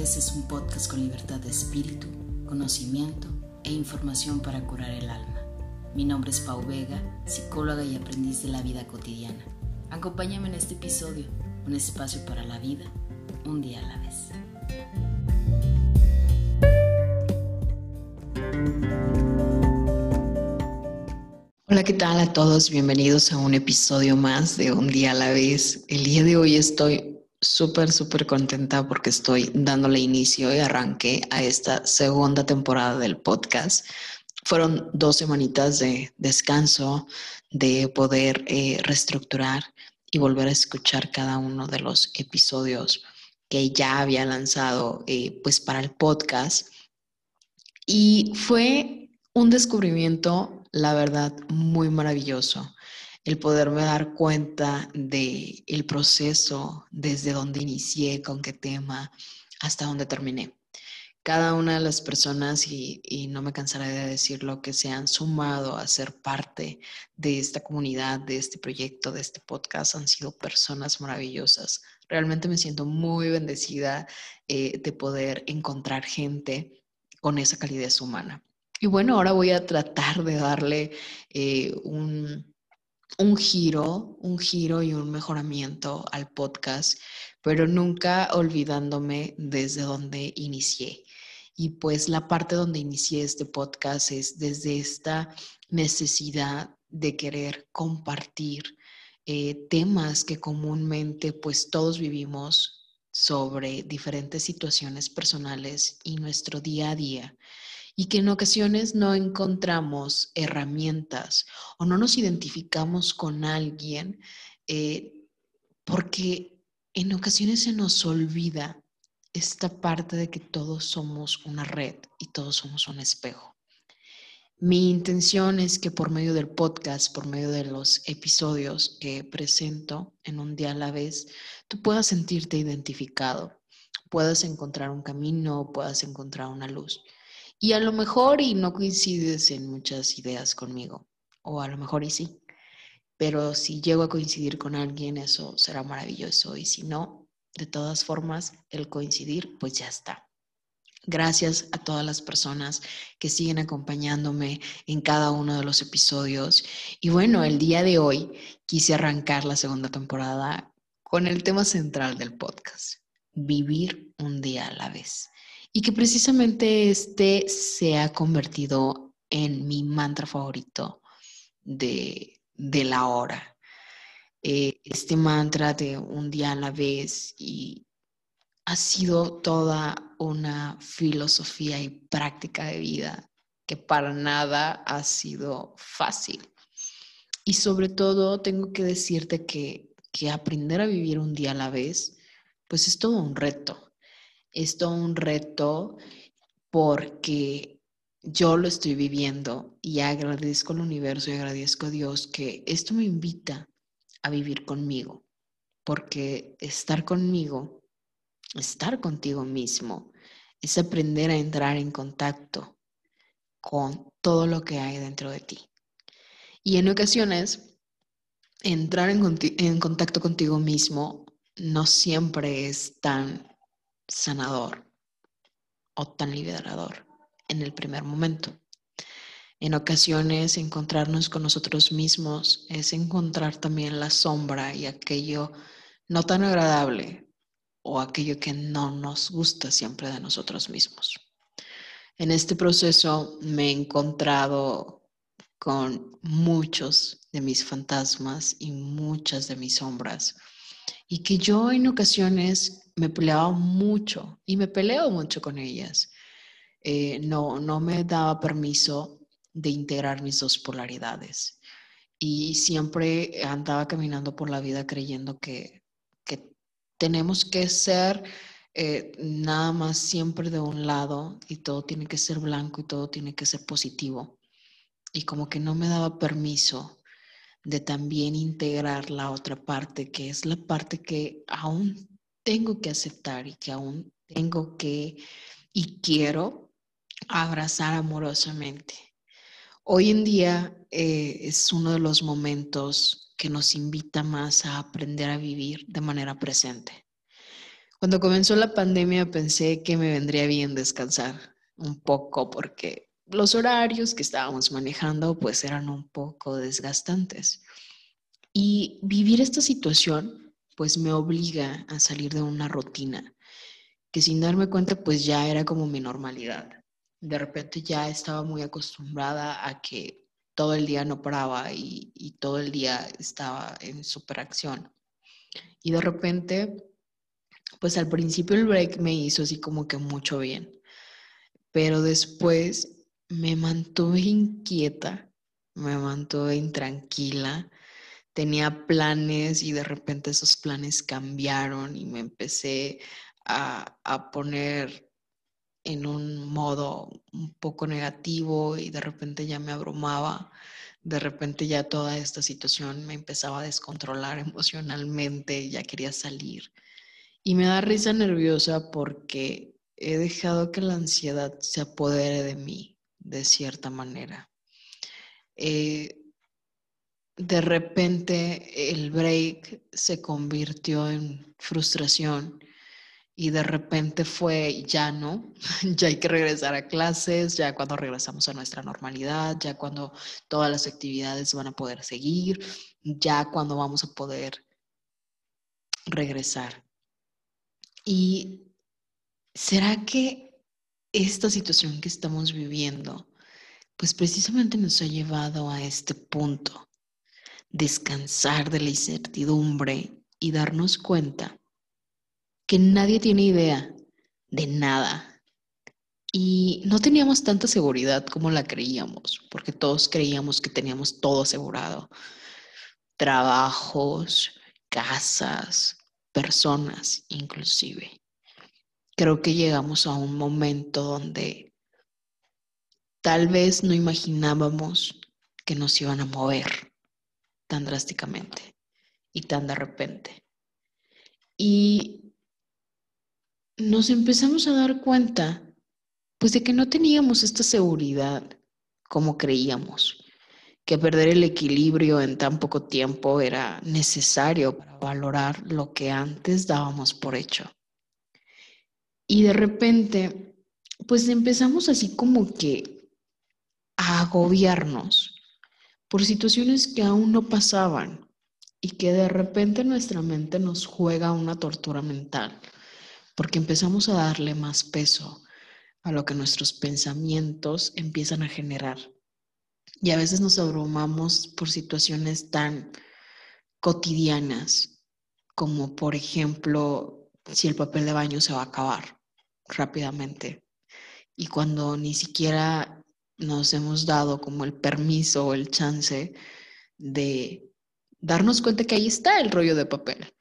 vez es un podcast con libertad de espíritu, conocimiento e información para curar el alma. Mi nombre es Pau Vega, psicóloga y aprendiz de la vida cotidiana. Acompáñame en este episodio, un espacio para la vida, un día a la vez. Hola, ¿qué tal a todos? Bienvenidos a un episodio más de Un día a la vez. El día de hoy estoy súper, súper contenta porque estoy dándole inicio y arranque a esta segunda temporada del podcast. Fueron dos semanitas de descanso, de poder eh, reestructurar y volver a escuchar cada uno de los episodios que ya había lanzado eh, pues para el podcast. Y fue un descubrimiento, la verdad, muy maravilloso el poderme dar cuenta de el proceso, desde donde inicié, con qué tema, hasta dónde terminé. Cada una de las personas, y, y no me cansaré de decirlo, que se han sumado a ser parte de esta comunidad, de este proyecto, de este podcast, han sido personas maravillosas. Realmente me siento muy bendecida eh, de poder encontrar gente con esa calidez humana. Y bueno, ahora voy a tratar de darle eh, un, un giro, un giro y un mejoramiento al podcast, pero nunca olvidándome desde donde inicié. Y pues la parte donde inicié este podcast es desde esta necesidad de querer compartir eh, temas que comúnmente pues todos vivimos sobre diferentes situaciones personales y nuestro día a día y que en ocasiones no encontramos herramientas o no nos identificamos con alguien eh, porque en ocasiones se nos olvida esta parte de que todos somos una red y todos somos un espejo. Mi intención es que por medio del podcast, por medio de los episodios que presento en un día a la vez, tú puedas sentirte identificado, puedas encontrar un camino, puedas encontrar una luz. Y a lo mejor y no coincides en muchas ideas conmigo, o a lo mejor y sí, pero si llego a coincidir con alguien, eso será maravilloso. Y si no, de todas formas, el coincidir, pues ya está. Gracias a todas las personas que siguen acompañándome en cada uno de los episodios. Y bueno, el día de hoy quise arrancar la segunda temporada con el tema central del podcast, vivir un día a la vez y que precisamente este se ha convertido en mi mantra favorito de, la hora. Eh, este mantra de un día a la vez y ha sido toda una filosofía y práctica de vida que para nada ha sido fácil. Y sobre todo tengo que decirte que, que aprender a vivir un día a la vez, pues es todo un reto es un reto porque yo lo estoy viviendo y agradezco al universo y agradezco a Dios que esto me invita a vivir conmigo, porque estar conmigo, estar contigo mismo, es aprender a entrar en contacto con todo lo que hay dentro de ti. Y en ocasiones, entrar en, en contacto contigo mismo no siempre es tan sanador o tan liberador en el primer momento. En ocasiones encontrarnos con nosotros mismos es encontrar también la sombra y aquello no tan agradable o aquello que no nos gusta siempre de nosotros mismos. En este proceso me he encontrado con muchos de mis fantasmas y muchas de mis sombras y que yo en ocasiones me peleaba mucho y me peleo mucho con ellas. Eh, no, no me daba permiso de integrar mis dos polaridades y siempre andaba caminando por la vida creyendo que, que tenemos que ser eh, nada más siempre de un lado y todo tiene que ser blanco y todo tiene que ser positivo. Y como que no me daba permiso de también integrar la otra parte, que es la parte que aún tengo que aceptar y que aún tengo que y quiero abrazar amorosamente. Hoy en día eh, es uno de los momentos que nos invita más a aprender a vivir de manera presente. Cuando comenzó la pandemia pensé que me vendría bien descansar un poco porque los horarios que estábamos manejando pues eran un poco desgastantes. Y vivir esta situación pues me obliga a salir de una rutina que sin darme cuenta pues ya era como mi normalidad. De repente ya estaba muy acostumbrada a que todo el día no paraba y, y todo el día estaba en superacción. Y de repente pues al principio el break me hizo así como que mucho bien, pero después me mantuve inquieta, me mantuve intranquila, tenía planes y de repente esos planes cambiaron y me empecé a, a poner en un modo un poco negativo y de repente ya me abrumaba, de repente ya toda esta situación me empezaba a descontrolar emocionalmente, ya quería salir. Y me da risa nerviosa porque he dejado que la ansiedad se apodere de mí de cierta manera. Eh, de repente el break se convirtió en frustración y de repente fue ya no, ya hay que regresar a clases, ya cuando regresamos a nuestra normalidad, ya cuando todas las actividades van a poder seguir, ya cuando vamos a poder regresar. ¿Y será que esta situación que estamos viviendo, pues precisamente nos ha llevado a este punto, descansar de la incertidumbre y darnos cuenta que nadie tiene idea de nada. Y no teníamos tanta seguridad como la creíamos, porque todos creíamos que teníamos todo asegurado. Trabajos, casas, personas inclusive. Creo que llegamos a un momento donde tal vez no imaginábamos que nos iban a mover tan drásticamente y tan de repente. Y nos empezamos a dar cuenta pues de que no teníamos esta seguridad como creíamos que perder el equilibrio en tan poco tiempo era necesario para valorar lo que antes dábamos por hecho. Y de repente, pues empezamos así como que a agobiarnos por situaciones que aún no pasaban y que de repente nuestra mente nos juega una tortura mental, porque empezamos a darle más peso a lo que nuestros pensamientos empiezan a generar. Y a veces nos abrumamos por situaciones tan cotidianas como por ejemplo si el papel de baño se va a acabar rápidamente y cuando ni siquiera nos hemos dado como el permiso o el chance de darnos cuenta que ahí está el rollo de papel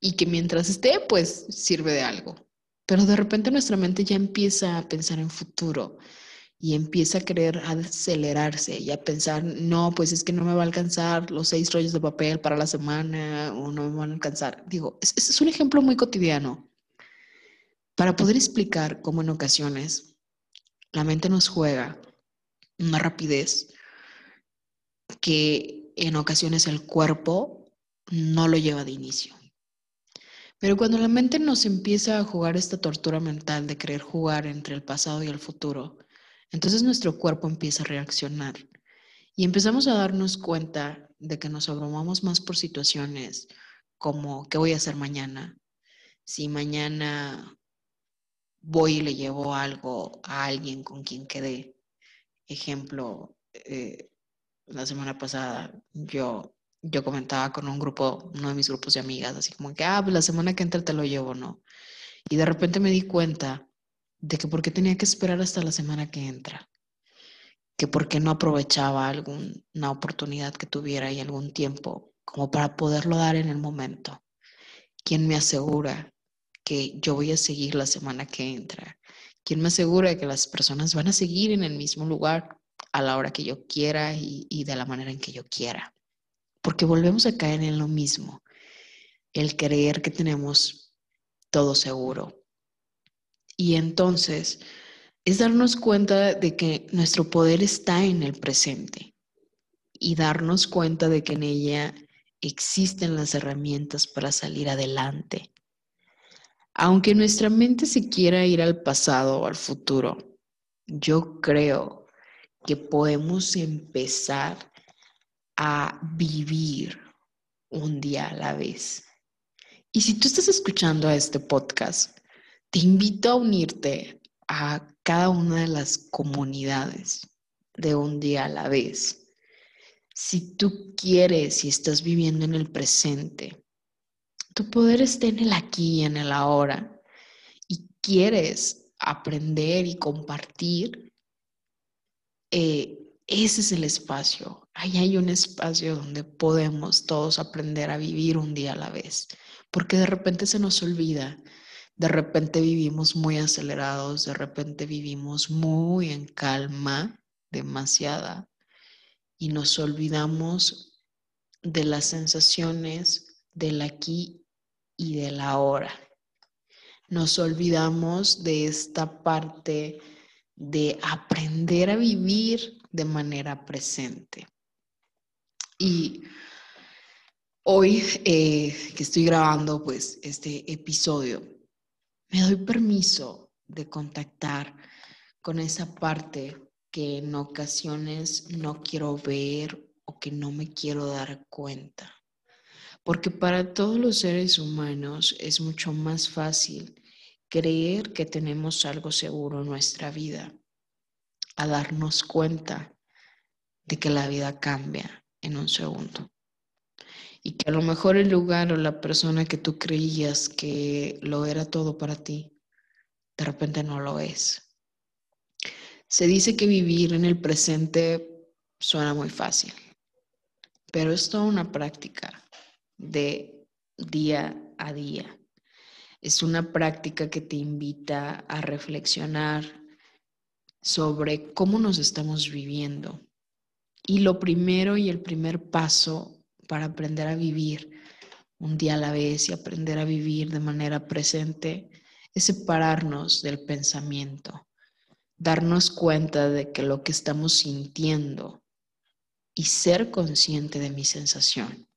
y que mientras esté pues sirve de algo. Pero de repente nuestra mente ya empieza a pensar en futuro y empieza a querer acelerarse y a pensar, no, pues es que no me va a alcanzar los seis rollos de papel para la semana o no me van a alcanzar. Digo, es, es un ejemplo muy cotidiano para poder explicar cómo en ocasiones la mente nos juega una rapidez que en ocasiones el cuerpo no lo lleva de inicio. Pero cuando la mente nos empieza a jugar esta tortura mental de querer jugar entre el pasado y el futuro, entonces nuestro cuerpo empieza a reaccionar y empezamos a darnos cuenta de que nos abrumamos más por situaciones como ¿qué voy a hacer mañana? Si mañana voy y le llevo algo a alguien con quien quedé. Ejemplo, eh, la semana pasada yo, yo comentaba con un grupo, uno de mis grupos de amigas, así como que, ah, pues la semana que entra te lo llevo, ¿no? Y de repente me di cuenta de que por qué tenía que esperar hasta la semana que entra, que por qué no aprovechaba alguna oportunidad que tuviera y algún tiempo como para poderlo dar en el momento. ¿Quién me asegura que yo voy a seguir la semana que entra? ¿Quién me asegura que las personas van a seguir en el mismo lugar a la hora que yo quiera y, y de la manera en que yo quiera? Porque volvemos a caer en lo mismo, el creer que tenemos todo seguro, y entonces es darnos cuenta de que nuestro poder está en el presente y darnos cuenta de que en ella existen las herramientas para salir adelante. Aunque nuestra mente se quiera ir al pasado o al futuro, yo creo que podemos empezar a vivir un día a la vez. Y si tú estás escuchando a este podcast, te invito a unirte a cada una de las comunidades de un día a la vez. Si tú quieres y estás viviendo en el presente, tu poder está en el aquí y en el ahora y quieres aprender y compartir, eh, ese es el espacio. Ahí hay un espacio donde podemos todos aprender a vivir un día a la vez, porque de repente se nos olvida, de repente vivimos muy acelerados, de repente vivimos muy en calma, demasiada, y nos olvidamos de las sensaciones del aquí y del ahora. Nos olvidamos de esta parte de aprender a vivir de manera presente. Y hoy eh, que estoy grabando pues este episodio, me doy permiso de contactar con esa parte que en ocasiones no quiero ver o que no me quiero dar cuenta. Porque para todos los seres humanos es mucho más fácil creer que tenemos algo seguro en nuestra vida a darnos cuenta de que la vida cambia en un segundo. Y que a lo mejor el lugar o la persona que tú creías que lo era todo para ti, de repente no lo es. Se dice que vivir en el presente suena muy fácil, pero es toda una práctica de día a día. Es una práctica que te invita a reflexionar sobre cómo nos estamos viviendo, y lo primero y el primer paso para aprender a vivir un día a la vez y aprender a vivir de manera presente es separarnos del pensamiento, darnos cuenta de que lo que estamos sintiendo y ser consciente de mi sensación,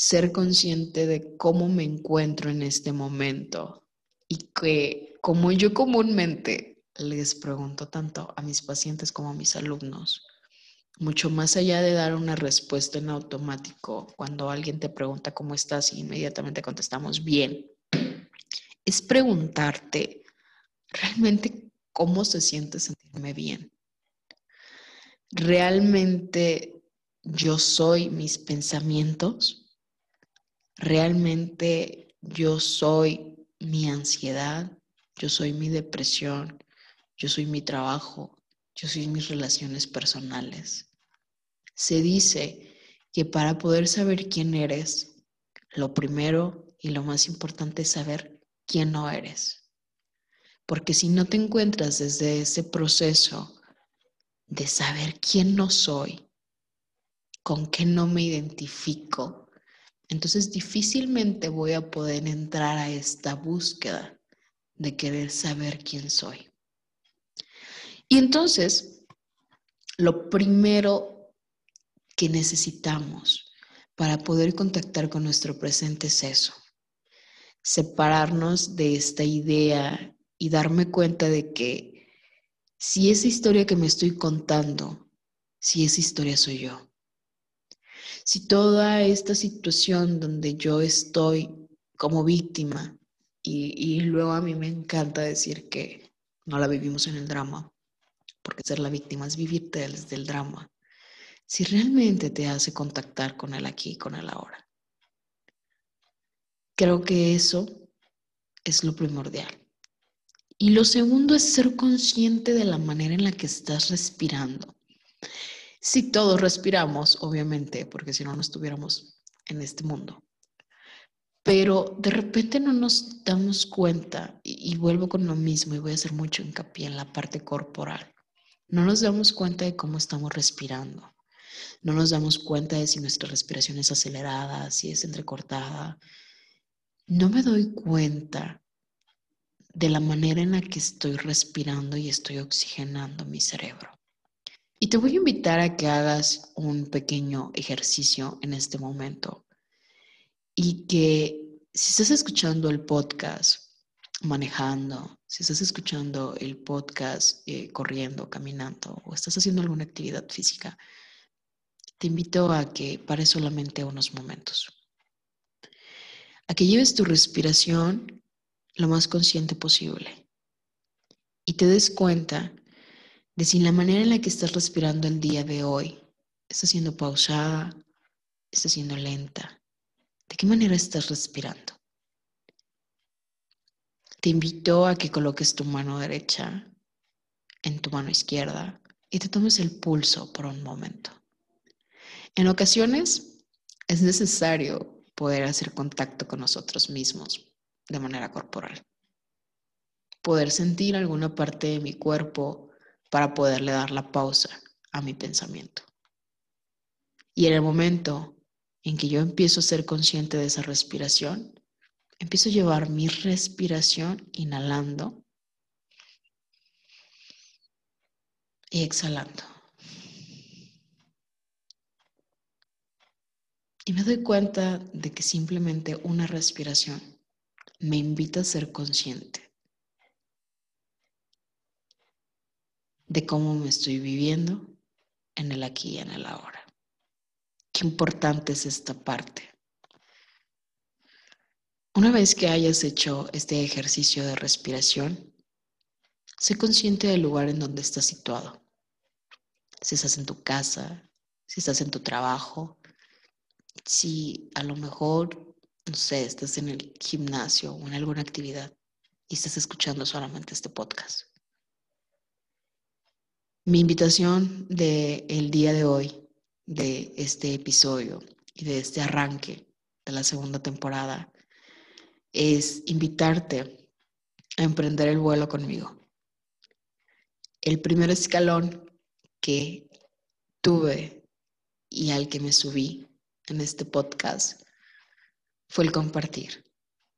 ser consciente de cómo me encuentro en este momento y que como yo comúnmente les pregunto tanto a mis pacientes como a mis alumnos, mucho más allá de dar una respuesta en automático cuando alguien te pregunta cómo estás y inmediatamente contestamos bien, es preguntarte realmente cómo se siente sentirme bien. ¿Realmente yo soy mis pensamientos? ¿Realmente yo soy mi ansiedad? ¿Yo soy mi depresión? ¿Yo soy mi trabajo? ¿Yo soy mis relaciones personales? Se dice que para poder saber quién eres, lo primero y lo más importante es saber quién no eres. Porque si no te encuentras desde ese proceso de saber quién no soy, con qué no me identifico, entonces difícilmente voy a poder entrar a esta búsqueda de querer saber quién soy. Y entonces, lo primero que necesitamos para poder contactar con nuestro presente es eso, separarnos de esta idea y darme cuenta de que si esa historia que me estoy contando, si esa historia soy yo, si toda esta situación donde yo estoy como víctima, y, luego a mí me encanta decir que no la vivimos en el drama, porque ser la víctima es vivirte desde el drama si realmente te hace contactar con el aquí y con el ahora. Creo que eso es lo primordial. Y lo segundo es ser consciente de la manera en la que estás respirando. Si todos respiramos, obviamente, porque si no, no estuviéramos en este mundo. Pero de repente no nos damos cuenta, y, vuelvo con lo mismo, y voy a hacer mucho hincapié en la parte corporal. No nos damos cuenta de cómo estamos respirando. No nos damos cuenta de si nuestra respiración es acelerada, si es entrecortada. No me doy cuenta de la manera en la que estoy respirando y estoy oxigenando mi cerebro. Y te voy a invitar a que hagas un pequeño ejercicio en este momento y que si estás escuchando el podcast manejando, si estás escuchando el podcast eh, corriendo, caminando o estás haciendo alguna actividad física, te invito a que pares solamente unos momentos. A que lleves tu respiración lo más consciente posible y te des cuenta de si la manera en la que estás respirando el día de hoy está siendo pausada, está siendo lenta. ¿De qué manera estás respirando? Te invito a que coloques tu mano derecha en tu mano izquierda y te tomes el pulso por un momento. En ocasiones es necesario poder hacer contacto con nosotros mismos de manera corporal. Poder sentir alguna parte de mi cuerpo para poderle dar la pausa a mi pensamiento. Y en el momento en que yo empiezo a ser consciente de esa respiración, empiezo a llevar mi respiración inhalando y exhalando. Y me doy cuenta de que simplemente una respiración me invita a ser consciente de cómo me estoy viviendo en el aquí y en el ahora. Qué importante es esta parte. Una vez que hayas hecho este ejercicio de respiración, sé consciente del lugar en donde estás situado. Si estás en tu casa, si estás en tu trabajo, si a lo mejor, no sé, estás en el gimnasio o en alguna actividad y estás escuchando solamente este podcast. Mi invitación del el día de hoy, de este episodio y de este arranque de la segunda temporada, es invitarte a emprender el vuelo conmigo. El primer escalón que tuve y al que me subí en este podcast fue el compartir,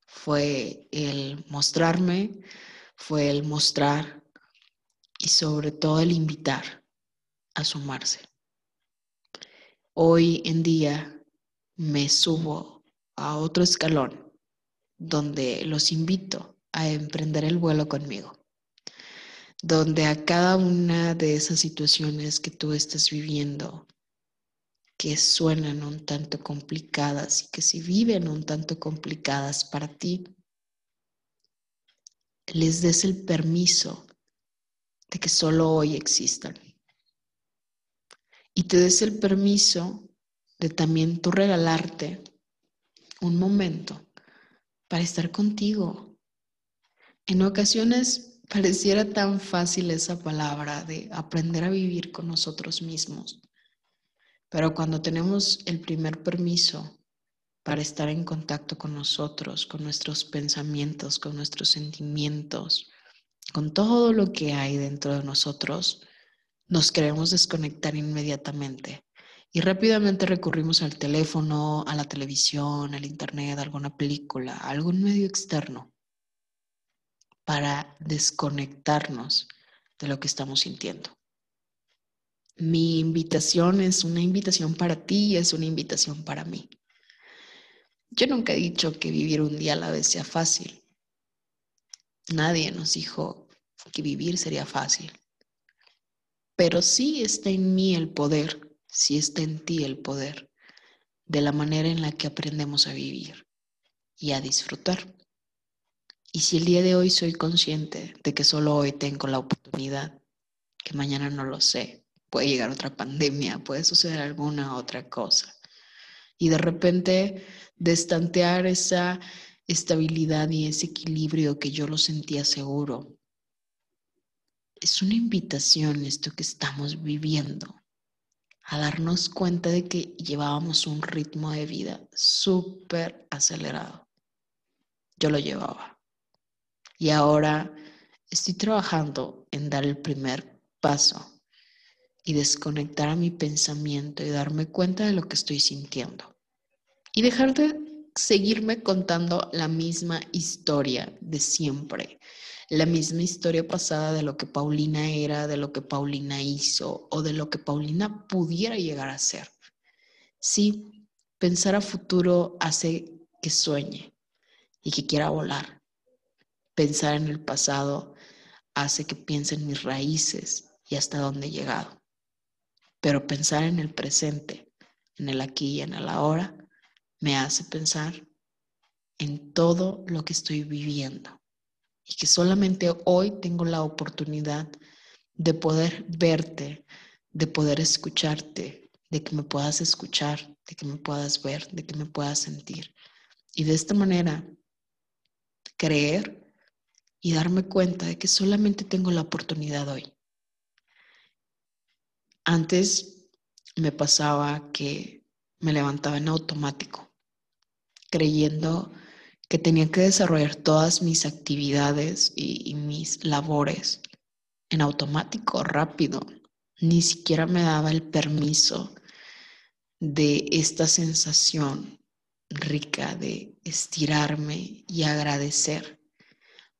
fue el mostrarme, fue el mostrar y sobre todo el invitar a sumarse. Hoy en día me subo a otro escalón donde los invito a emprender el vuelo conmigo, donde a cada una de esas situaciones que tú estás viviendo, que suenan un tanto complicadas y que si viven un tanto complicadas para ti, les des el permiso que solo hoy existan. Y te des el permiso de también tú regalarte un momento para estar contigo. En ocasiones pareciera tan fácil esa palabra de aprender a vivir con nosotros mismos, pero cuando tenemos el primer permiso para estar en contacto con nosotros, con nuestros pensamientos, con nuestros sentimientos, con todo lo que hay dentro de nosotros, nos queremos desconectar inmediatamente y rápidamente recurrimos al teléfono, a la televisión, al internet, a alguna película, a algún medio externo para desconectarnos de lo que estamos sintiendo. Mi invitación es una invitación para ti y es una invitación para mí. Yo nunca he dicho que vivir un día a la vez sea fácil. Nadie nos dijo que vivir sería fácil. Pero sí está en mí el poder si está en ti el poder de la manera en la que aprendemos a vivir y a disfrutar. Y si el día de hoy soy consciente de que solo hoy tengo la oportunidad, que mañana no lo sé, puede llegar otra pandemia, puede suceder alguna otra cosa. Y de repente destantear esa estabilidad y ese equilibrio que yo lo sentía seguro. Es una invitación esto que estamos viviendo a darnos cuenta de que llevábamos un ritmo de vida súper acelerado. Yo lo llevaba. Y ahora estoy trabajando en dar el primer paso y desconectar a mi pensamiento y darme cuenta de lo que estoy sintiendo. Y dejar de seguirme contando la misma historia de siempre, la misma historia pasada de lo que Paulina era, de lo que Paulina hizo o de lo que Paulina pudiera llegar a ser. Sí, pensar a futuro hace que sueñe, y que quiera volar. Pensar en el pasado hace que piense en mis raíces y hasta dónde he llegado. Pero pensar en el presente, en el aquí y en el ahora, me hace pensar en todo lo que estoy viviendo y que solamente hoy tengo la oportunidad de poder verte, de poder escucharte, de que me puedas escuchar, de que me puedas ver, de que me puedas sentir. Y de esta manera, creer y darme cuenta de que solamente tengo la oportunidad hoy. Antes me pasaba que me levantaba en automático, creyendo que tenía que desarrollar todas mis actividades y, mis labores en automático, rápido. Ni siquiera me daba el permiso de esta sensación rica de estirarme y agradecer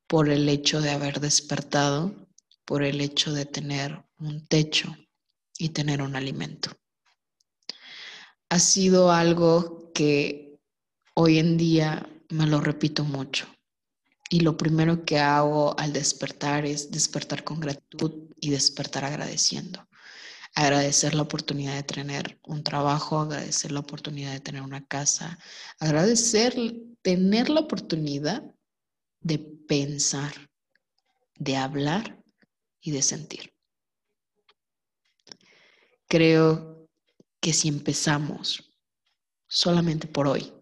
por el hecho de haber despertado, por el hecho de tener un techo y tener un alimento. Ha sido algo que hoy en día me lo repito mucho. Y lo primero que hago al despertar es despertar con gratitud y despertar agradeciendo. Agradecer la oportunidad de tener un trabajo, agradecer la oportunidad de tener una casa, agradecer tener la oportunidad de pensar, de hablar y de sentir. Creo que si empezamos solamente por hoy,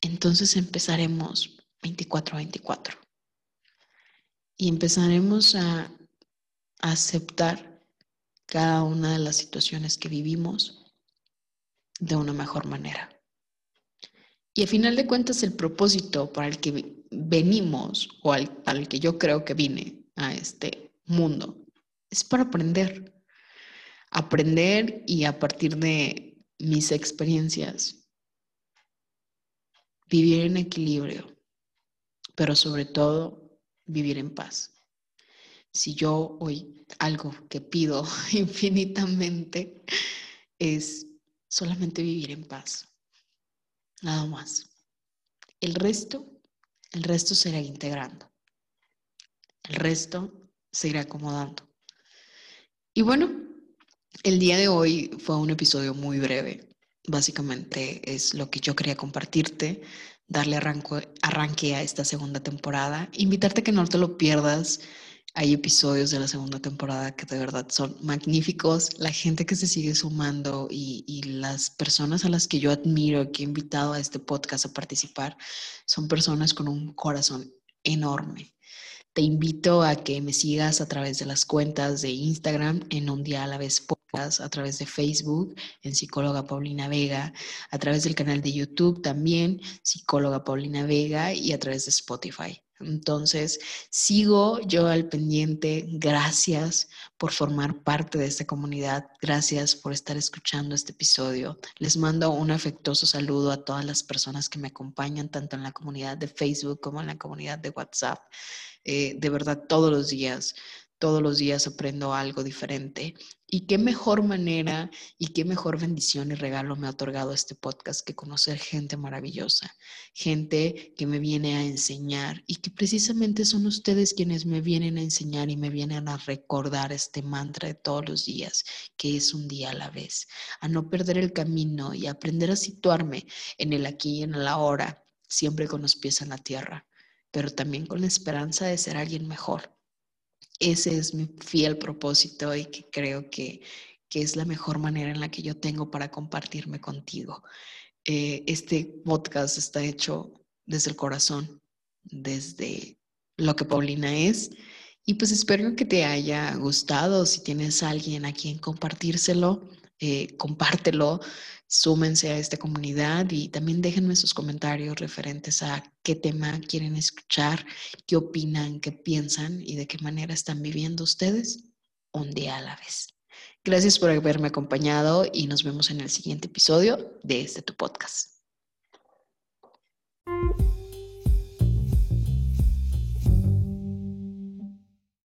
entonces empezaremos 24-24 y empezaremos a, aceptar cada una de las situaciones que vivimos de una mejor manera. Y al final de cuentas el propósito para el que venimos o al, el que yo creo que vine a este mundo es para aprender. Aprender y a partir de mis experiencias vivir en equilibrio, pero sobre todo vivir en paz. Si yo hoy algo que pido infinitamente es solamente vivir en paz, nada más. El resto, el resto se irá integrando. El resto se irá acomodando. Y bueno, el día de hoy fue un episodio muy breve básicamente es lo que yo quería compartirte, darle arranque a esta segunda temporada, invitarte a que no te lo pierdas. Hay episodios de la segunda temporada que de verdad son magníficos. La gente que se sigue sumando y, y las personas a las que yo admiro, que he invitado a este podcast a participar, son personas con un corazón enorme. Te invito a que me sigas a través de las cuentas de Instagram en un día a la vez a través de Facebook en psicóloga Paulina Vega, a través del canal de YouTube también, psicóloga Paulina Vega y a través de Spotify. Entonces, sigo yo al pendiente. Gracias por formar parte de esta comunidad. Gracias por estar escuchando este episodio. Les mando un afectuoso saludo a todas las personas que me acompañan, tanto en la comunidad de Facebook como en la comunidad de WhatsApp. Eh, de verdad, todos los días todos los días aprendo algo diferente. Y qué mejor manera y qué mejor bendición y regalo me ha otorgado este podcast que conocer gente maravillosa, gente que me viene a enseñar y que precisamente son ustedes quienes me vienen a enseñar y me vienen a recordar este mantra de todos los días, que es un día a la vez, a no perder el camino y aprender a situarme en el aquí y en el ahora, siempre con los pies en la tierra, pero también con la esperanza de ser alguien mejor ese es mi fiel propósito y que creo que, es la mejor manera en la que yo tengo para compartirme contigo. Eh, este podcast está hecho desde el corazón, desde lo que Paulina es. Y pues espero que te haya gustado. Si tienes alguien a quien compartírselo, eh, compártelo súmense a esta comunidad y también déjenme sus comentarios referentes a qué tema quieren escuchar, qué opinan, qué piensan y de qué manera están viviendo ustedes un día a la vez. Gracias por haberme acompañado y nos vemos en el siguiente episodio de este tu podcast.